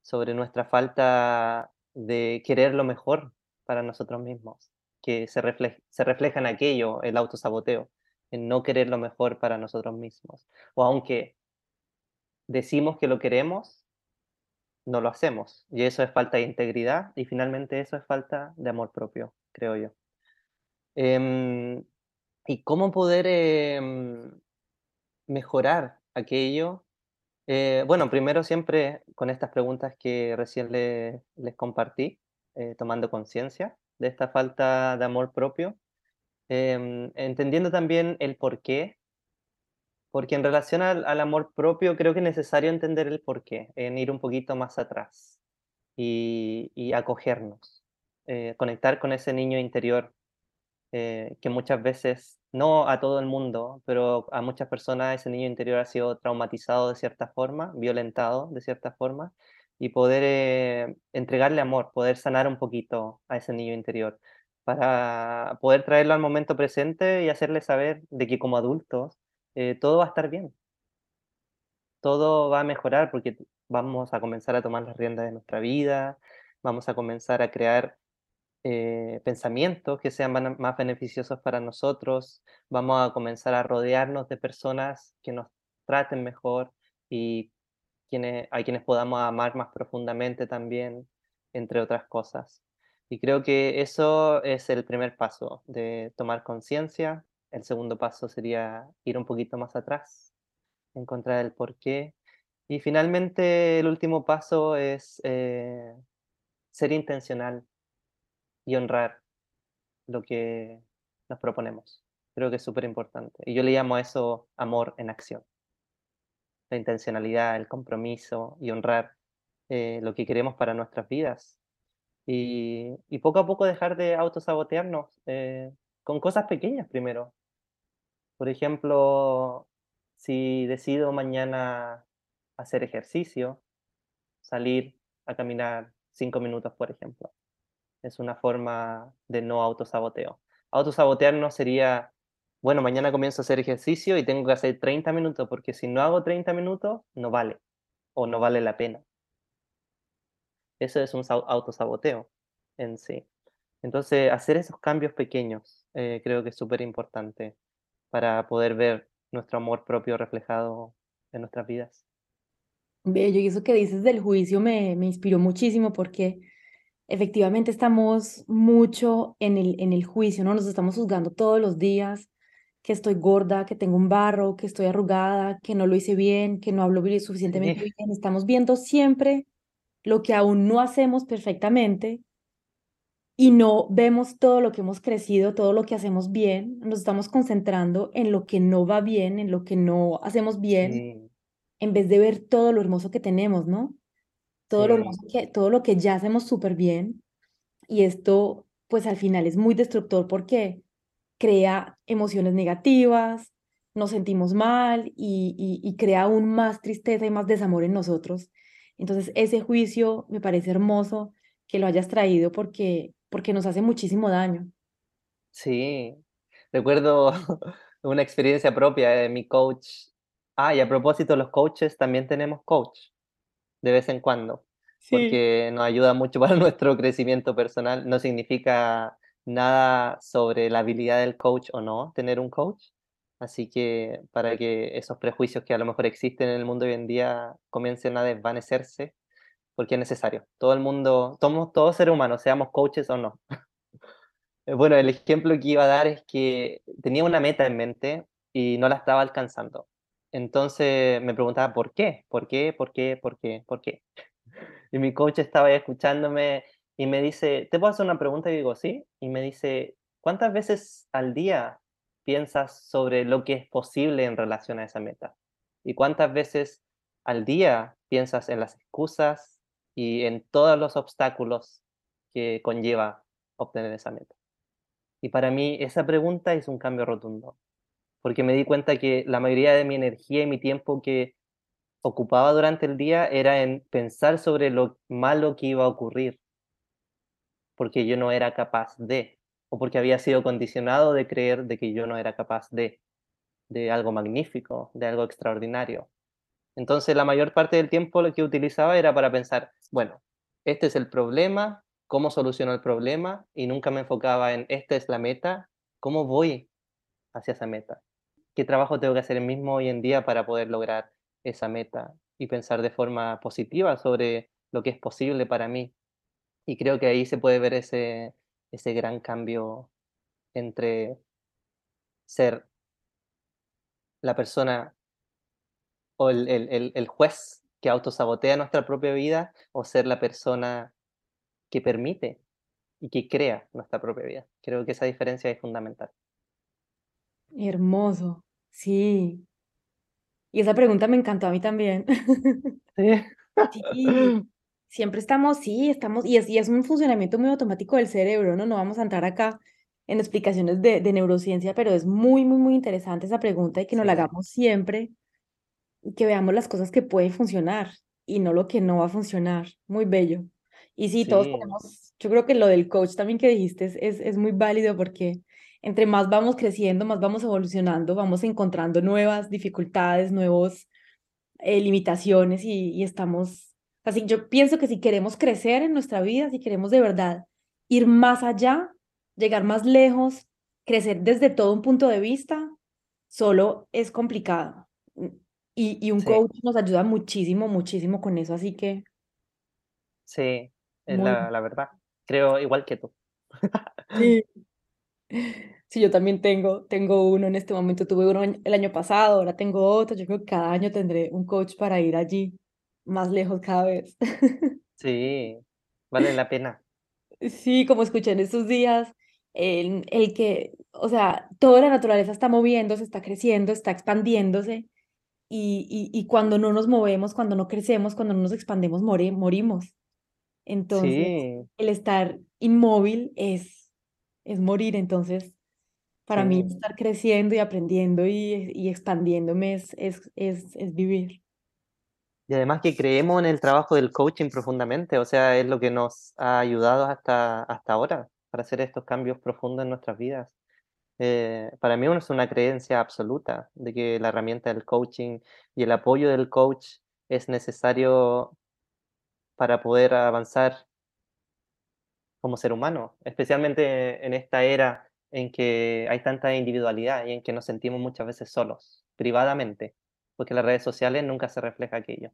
sobre nuestra falta de querer lo mejor para nosotros mismos, que se, refle- se refleja en aquello, el autosaboteo, en no querer lo mejor para nosotros mismos. O aunque decimos que lo queremos, no lo hacemos. Y eso es falta de integridad y finalmente eso es falta de amor propio, creo yo. Em, ¿y cómo poder em, mejorar aquello? Eh, bueno, primero siempre con estas preguntas que recién le- les compartí, eh, tomando conciencia de esta falta de amor propio, em, entendiendo también el por qué porque en relación al, amor propio creo que es necesario entender el por qué, en ir un poquito más atrás y, y acogernos, eh, conectar con ese niño interior eh, que muchas veces, no a todo el mundo, pero a muchas personas ese niño interior ha sido traumatizado de cierta forma, violentado de cierta forma, y poder eh, entregarle amor, poder sanar un poquito a ese niño interior, para poder traerlo al momento presente y hacerle saber de que como adultos eh, todo va a estar bien, todo va a mejorar porque vamos a comenzar a tomar las riendas de nuestra vida, vamos a comenzar a crear eh, pensamientos que sean más beneficiosos para nosotros, vamos a comenzar a rodearnos de personas que nos traten mejor y quienes, a quienes podamos amar más profundamente también, entre otras cosas. Y creo que eso es el primer paso de tomar conciencia. El segundo paso sería ir un poquito más atrás, encontrar el porqué. Y finalmente el último paso es eh, ser intencional y honrar lo que nos proponemos. Creo que es súper importante. Y yo le llamo a eso amor en acción. La intencionalidad, el compromiso y honrar eh, lo que queremos para nuestras vidas. Y, y poco a poco dejar de autosabotearnos eh, con cosas pequeñas primero. Por ejemplo, si decido mañana hacer ejercicio, salir a caminar cinco minutos, por ejemplo es una forma de no autosaboteo. Autosabotearnos sería, bueno, mañana comienzo a hacer ejercicio y tengo que hacer 30 minutos, porque si no hago 30 minutos, no vale o no vale la pena. Eso es un autosaboteo en sí. Entonces, hacer esos cambios pequeños eh, creo que es súper importante para poder ver nuestro amor propio reflejado en nuestras vidas. Bello, y eso que dices del juicio me, me inspiró muchísimo porque efectivamente estamos mucho en el, en el juicio, ¿no? Nos estamos juzgando todos los días, que estoy gorda, que tengo un barro, que estoy arrugada, que no lo hice bien, que no hablo suficientemente Sí, bien. Estamos viendo siempre lo que aún no hacemos perfectamente y no vemos todo lo que hemos crecido, todo lo que hacemos bien. Nos estamos concentrando en lo que no va bien, en lo que no hacemos bien, sí, en vez de ver todo lo hermoso que tenemos, ¿no? Todo lo hermoso que, todo lo que ya hacemos súper bien. Y esto, pues al final es muy destructor porque crea emociones negativas, nos sentimos mal y, y, crea aún más tristeza y más desamor en nosotros. Entonces, ese juicio me parece hermoso que lo hayas traído porque, porque nos hace muchísimo daño. Sí, recuerdo <laughs> una experiencia propia de mi coach. Ah, y a propósito, los coaches también tenemos coach de vez en cuando, porque nos ayuda mucho <laughs> para nuestro crecimiento personal. No significa nada sobre la habilidad del coach o no tener un coach. Así que para que esos prejuicios que a lo mejor existen en el mundo hoy en día comiencen a desvanecerse, porque es necesario. Todo el mundo, somos todos seres humanos, seamos coaches o no. <laughs> Bueno, el ejemplo que iba a dar es que tenía una meta en mente y no la estaba alcanzando. Entonces me preguntaba, ¿por qué? ¿Por qué? ¿Por qué? ¿Por qué? ¿Por qué? <laughs> Y mi coach estaba ahí escuchándome y me dice, ¿te puedo hacer una pregunta? Y digo, sí. Y me dice, ¿cuántas veces al día piensas sobre lo que es posible en relación a esa meta? ¿Y cuántas veces al día piensas en las excusas y en todos los obstáculos que conlleva obtener esa meta? Y para mí esa pregunta es un cambio rotundo, porque me di cuenta que la mayoría de mi energía y mi tiempo que ocupaba durante el día era en pensar sobre lo malo que iba a ocurrir, porque yo no era capaz de, o porque había sido condicionado de creer de que yo no era capaz de, de algo magnífico, de algo extraordinario. Entonces la mayor parte del tiempo lo que utilizaba era para pensar, bueno, este es el problema, cómo soluciono el problema y nunca me enfocaba en esta es la meta, cómo voy hacia esa meta, qué trabajo tengo que hacer mismo hoy en día para poder lograr esa meta y pensar de forma positiva sobre lo que es posible para mí. Y creo que ahí se puede ver ese, ese gran cambio entre ser la persona o el, el, el juez que autosabotea nuestra propia vida o ser la persona que permite y que crea nuestra propia vida. Creo que esa diferencia es fundamental. Hermoso, sí. Y esa pregunta me encantó a mí también. <laughs> Sí. <laughs> Siempre estamos, sí, estamos, y es, y es un funcionamiento muy automático del cerebro, ¿no? No vamos a entrar acá en explicaciones de, de neurociencia, pero es muy, muy, muy interesante esa pregunta y que nos la hagamos siempre que veamos las cosas que pueden funcionar y no lo que no va a funcionar. Muy bello. Y sí, todos tenemos, yo creo que lo del coach también que dijiste es, es, es muy válido porque entre más vamos creciendo, más vamos evolucionando, vamos encontrando nuevas dificultades, nuevos eh, limitaciones y, y estamos, así yo pienso que si queremos crecer en nuestra vida, si queremos de verdad ir más allá, llegar más lejos, crecer desde todo un punto de vista, solo es complicado. Y, y un coach nos ayuda muchísimo, muchísimo con eso, así que... Sí, es la, la, verdad. Creo igual que tú. Sí. <laughs> Sí, yo también tengo, tengo uno en este momento, tuve uno el año pasado, ahora tengo otro, yo creo que cada año tendré un coach para ir allí más lejos cada vez. <laughs> Sí, vale la pena. Sí, como escuché en estos días, el, el que, o sea, toda la naturaleza está moviéndose, está creciendo, está expandiéndose, y, y, y cuando no nos movemos, cuando no crecemos, cuando no nos expandemos, morimos. Entonces, el estar inmóvil es, es morir. Entonces, para mí estar creciendo y aprendiendo y, y expandiéndome es, es, es, es, vivir. Y además que creemos en el trabajo del coaching profundamente, o sea, es lo que nos ha ayudado hasta, hasta ahora para hacer estos cambios profundos en nuestras vidas. Eh, para mí es una creencia absoluta de que la herramienta del coaching y el apoyo del coach es necesario para poder avanzar como ser humano, especialmente en esta era en que hay tanta individualidad y en que nos sentimos muchas veces solos, privadamente, porque las redes sociales nunca se refleja aquello.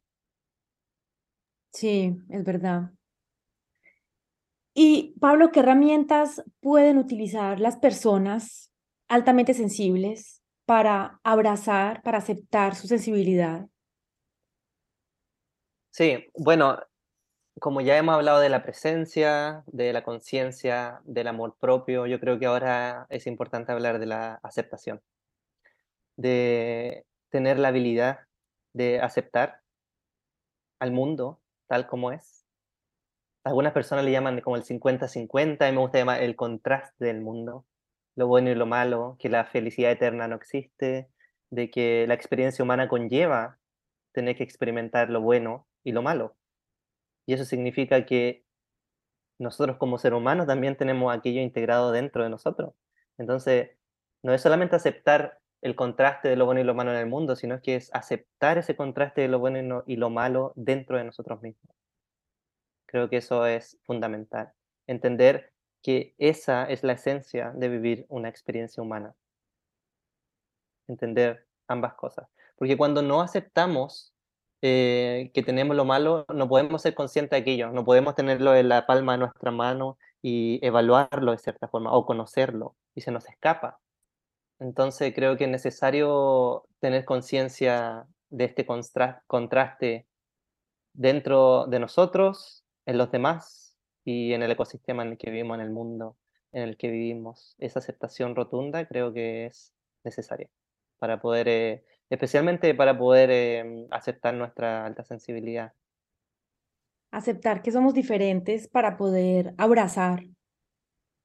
Sí, es verdad. Y Pablo, ¿qué herramientas pueden utilizar las personas altamente sensibles para abrazar, para aceptar su sensibilidad? Sí, bueno, como ya hemos hablado de la presencia, de la conciencia, del amor propio, yo creo que ahora es importante hablar de la aceptación, de tener la habilidad de aceptar al mundo tal como es. Algunas personas le llaman como el 50-50 y me gusta llamar el contraste del mundo, lo bueno y lo malo, que la felicidad eterna no existe de que la experiencia humana conlleva tener que experimentar lo bueno y lo malo. Y eso significa que nosotros como ser humano también tenemos aquello integrado dentro de nosotros. Entonces, no es solamente aceptar el contraste de lo bueno y lo malo en el mundo, sino que es aceptar ese contraste de lo bueno y lo malo dentro de nosotros mismos. Creo que eso es fundamental. Entender que esa es la esencia de vivir una experiencia humana. Entender ambas cosas. Porque cuando no aceptamos eh, que tenemos lo malo, no podemos ser conscientes de aquello, no podemos tenerlo en la palma de nuestra mano y evaluarlo de cierta forma o conocerlo y se nos escapa. Entonces creo que es necesario tener conciencia de este contraste dentro de nosotros, en los demás y en el ecosistema en el que vivimos, en el mundo en el que vivimos. Esa aceptación rotunda creo que es necesaria para poder, eh, especialmente para poder em, aceptar nuestra alta sensibilidad. Aceptar que somos diferentes para poder abrazar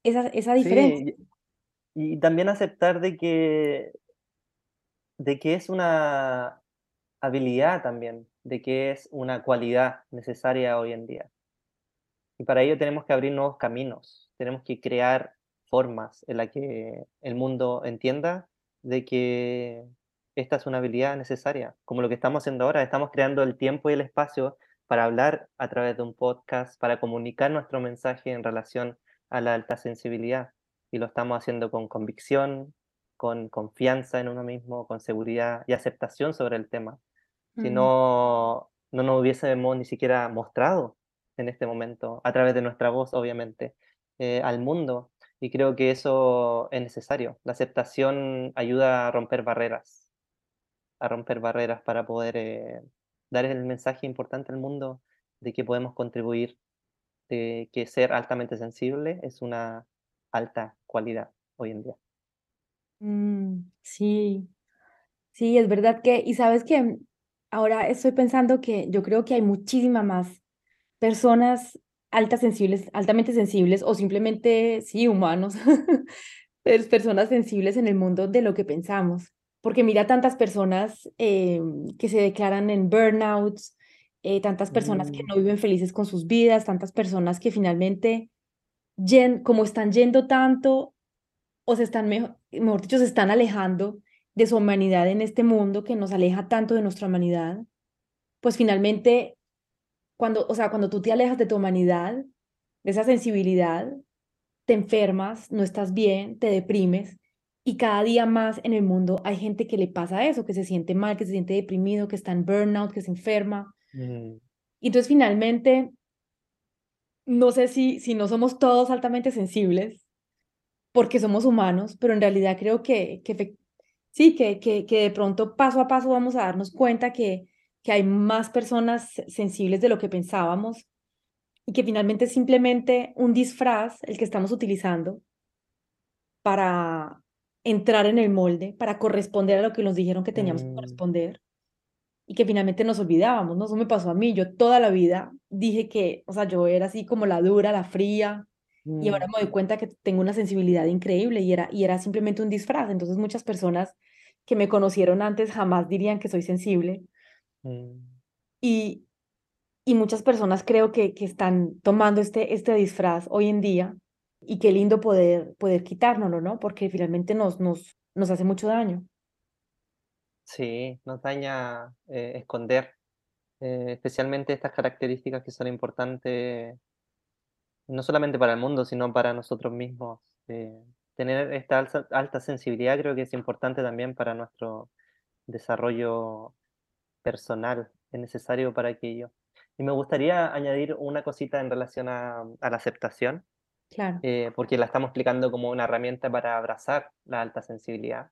esa, esa diferencia. y, también aceptar de que, de que es una habilidad también, de que es una cualidad necesaria hoy en día. Y para ello tenemos que abrir nuevos caminos, tenemos que crear formas en las que el mundo entienda de que esta es una habilidad necesaria, como lo que estamos haciendo ahora, estamos creando el tiempo y el espacio para hablar a través de un podcast, para comunicar nuestro mensaje en relación a la alta sensibilidad. Y lo estamos haciendo con convicción, con confianza en uno mismo, con seguridad y aceptación sobre el tema. Si no, no nos hubiésemos ni siquiera mostrado en este momento, a través de nuestra voz, obviamente, eh, al mundo y creo que eso es necesario. La aceptación ayuda a romper barreras, a romper barreras para poder eh, dar el mensaje importante al mundo de que podemos contribuir, de que ser altamente sensible es una alta cualidad hoy en día. Mm, sí, sí, es verdad que, y sabes que ahora estoy pensando que yo creo que hay muchísimas más personas altas sensibles, altamente sensibles o simplemente, sí, humanos, <laughs> personas sensibles en el mundo de lo que pensamos. Porque mira tantas personas eh, que se declaran en burnouts, eh, tantas personas que mm. no viven felices con sus vidas, tantas personas que finalmente, como están yendo tanto o se están, mejor, mejor dicho, se están alejando de su humanidad en este mundo que nos aleja tanto de nuestra humanidad, pues finalmente cuando, o sea, cuando tú te alejas de tu humanidad, de esa sensibilidad, te enfermas, no estás bien, te deprimes y cada día más en el mundo hay gente que le pasa eso, que se siente mal, que se siente deprimido, que está en burnout, que se enferma. Mm. Y entonces finalmente, no sé si, si no somos todos altamente sensibles, porque somos humanos, pero en realidad creo que, que sí, que, que, que de pronto paso a paso vamos a darnos cuenta que que hay más personas sensibles de lo que pensábamos y que finalmente es simplemente un disfraz el que estamos utilizando para entrar en el molde, para corresponder a lo que nos dijeron que teníamos que mm. corresponder y que finalmente nos olvidábamos, ¿no? Eso me pasó a mí, yo toda la vida dije que, o sea, yo era así como la dura, la fría, y ahora mm. me doy cuenta que tengo una sensibilidad increíble y era, y era simplemente un disfraz, entonces muchas personas que me conocieron antes jamás dirían que soy sensible, Mm. Y, y muchas personas creo que, que están tomando este, este disfraz hoy en día y qué lindo poder, poder quitárnoslo, ¿no? Porque finalmente nos, nos, nos hace mucho daño. Sí, nos daña eh, esconder eh, especialmente estas características que son importantes no solamente para el mundo, sino para nosotros mismos. Eh, tener esta alta, alta, sensibilidad creo que es importante también para nuestro desarrollo personal es necesario para aquello. Y me gustaría añadir una cosita en relación a, la aceptación, claro. Eh, porque la estamos explicando como una herramienta para abrazar la alta sensibilidad.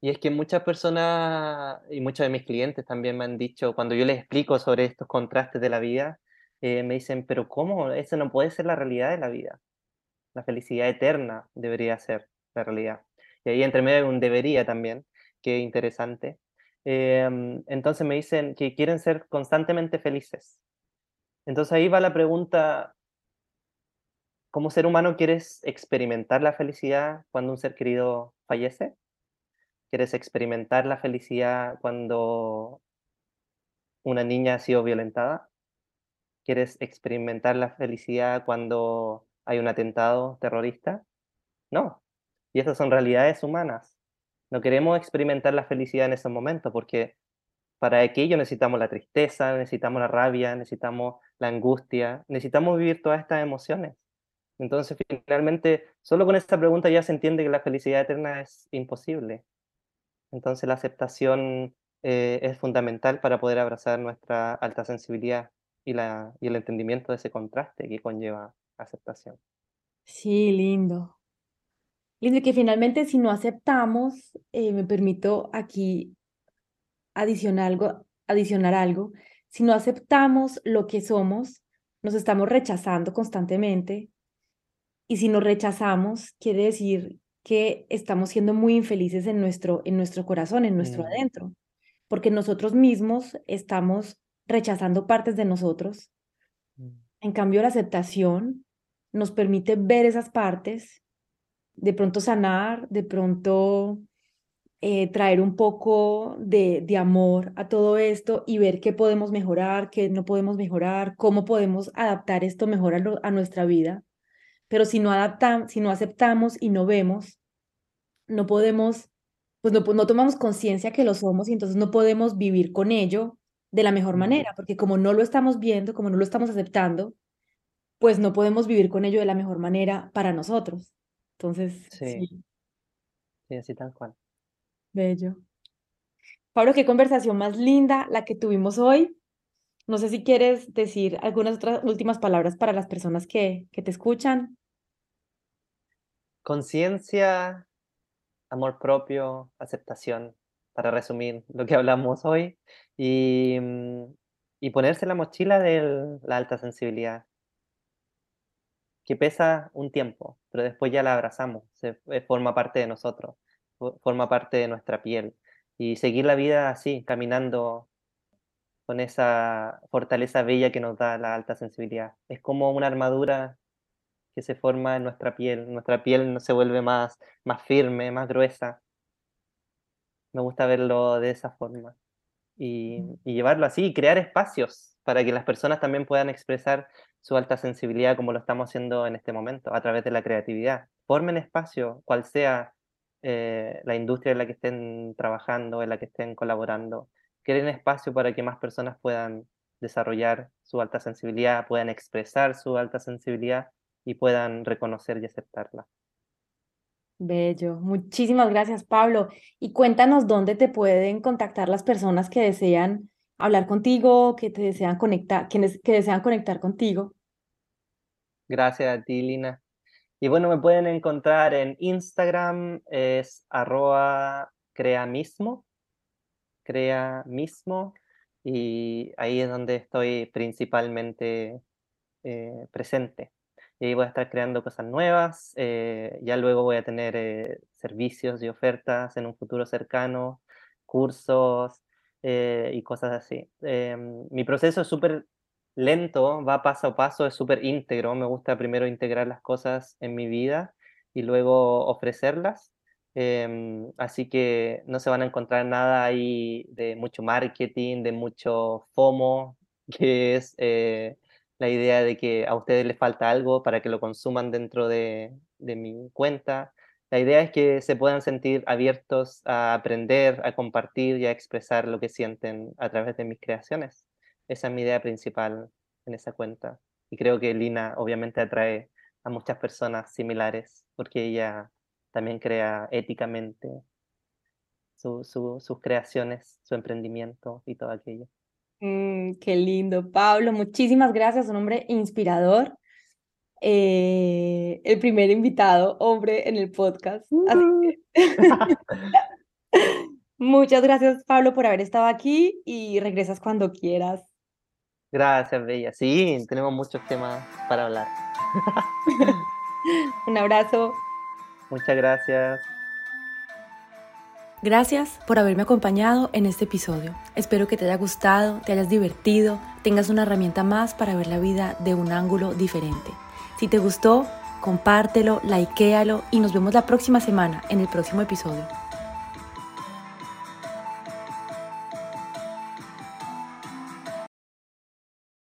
Y es que muchas personas y muchos de mis clientes también me han dicho, cuando yo les explico sobre estos contrastes de la vida, eh, me dicen, pero ¿cómo? Esa no puede ser la realidad de la vida. La felicidad eterna debería ser la realidad. Y ahí entre medio hay un debería también, que interesante. Em, entonces me dicen que quieren ser constantemente felices. Entonces ahí va la pregunta, ¿cómo ser humano quieres experimentar la felicidad cuando un ser querido fallece? ¿Quieres experimentar la felicidad cuando una niña ha sido violentada? ¿Quieres experimentar la felicidad cuando hay un atentado terrorista? No. Y esas son realidades humanas. No queremos experimentar la felicidad en esos momentos porque para aquello necesitamos la tristeza, necesitamos la rabia, necesitamos la angustia, necesitamos vivir todas estas emociones. Entonces, finalmente, solo con esta pregunta ya se entiende que la felicidad eterna es imposible. Entonces, la aceptación eh, es fundamental para poder abrazar nuestra alta sensibilidad y, la, y el entendimiento de ese contraste que conlleva aceptación. Sí, lindo. Lindo que finalmente si no aceptamos, eh, me permito aquí adicionar algo, adicionar algo, si no aceptamos lo que somos, nos estamos rechazando constantemente. Y si nos rechazamos, quiere decir que estamos siendo muy infelices en nuestro, en nuestro corazón, en nuestro mm. adentro, porque nosotros mismos estamos rechazando partes de nosotros. Mm. En cambio, la aceptación nos permite ver esas partes, de pronto sanar, de pronto eh, traer un poco de, de, amor a todo esto y ver qué podemos mejorar, qué no podemos mejorar, cómo podemos adaptar esto mejor a, nuestra vida. Pero si no adaptamos, si no aceptamos y no vemos, no podemos, pues no, no tomamos conciencia que lo somos y entonces no podemos vivir con ello de la mejor manera, porque como no lo estamos viendo, como no lo estamos aceptando, pues no podemos vivir con ello de la mejor manera para nosotros. Entonces, sí. Sí, así tal cual. Bello. Pablo, qué conversación más linda la que tuvimos hoy. No sé si quieres decir algunas otras últimas palabras para las personas que, que te escuchan. Conciencia, amor propio, aceptación para resumir lo que hablamos hoy, y, mm, y ponerse la mochila de la alta sensibilidad, que pesa un tiempo, pero después ya la abrazamos, se, eh, forma parte de nosotros, forma parte de nuestra piel, y seguir la vida así, caminando con esa fortaleza bella que nos da la alta sensibilidad. Es como una armadura que se forma en nuestra piel, nuestra piel se vuelve más, más firme, más gruesa, me gusta verlo de esa forma. Y, llevarlo así, y crear espacios para que las personas también puedan expresar su alta sensibilidad como lo estamos haciendo en este momento, a través de la creatividad. Formen espacio, cual sea eh, la industria en la que estén trabajando, en la que estén colaborando. Creen espacio para que más personas puedan desarrollar su alta sensibilidad, puedan expresar su alta sensibilidad y puedan reconocer y aceptarla. Bello. Muchísimas gracias, Pablo. Y cuéntanos dónde te pueden contactar las personas que desean hablar contigo, que te desean conectar, quienes que desean conectar contigo. Gracias a ti, Lina. Y bueno, me pueden encontrar en Instagram, es arroba crea mismo, y ahí es donde estoy principalmente eh, presente y ahí voy a estar creando cosas nuevas. Eh, ya luego voy a tener eh, servicios y ofertas en un futuro cercano, cursos eh, y cosas así. Em, mi proceso es súper lento, va paso a paso, es súper íntegro. Me gusta primero integrar las cosas en mi vida y luego ofrecerlas. Em, así que no se van a encontrar nada ahí de mucho marketing, de mucho FOMO, <laughs> que es la idea de que a ustedes les falta algo para que lo consuman dentro de, mi cuenta. La idea es que se puedan sentir abiertos a aprender, a compartir y a expresar lo que sienten a través de mis creaciones. Esa es mi idea principal en esa cuenta. Y creo que Lina obviamente atrae a muchas personas similares porque ella también crea éticamente sus creaciones, su emprendimiento y todo aquello. Mm, qué lindo, Pablo. Muchísimas gracias, un hombre inspirador. Eh, el primer invitado hombre en el podcast. <laughs> Muchas gracias, Pablo, por haber estado aquí y regresas cuando quieras. Gracias, Bella. Sí, tenemos muchos temas para hablar. <laughs> un abrazo. Muchas gracias. Gracias por haberme acompañado en este episodio. Espero que te haya gustado, te hayas divertido, tengas una herramienta más para ver la vida de un ángulo diferente. Si te gustó, compártelo, likealo y nos vemos la próxima semana en el próximo episodio.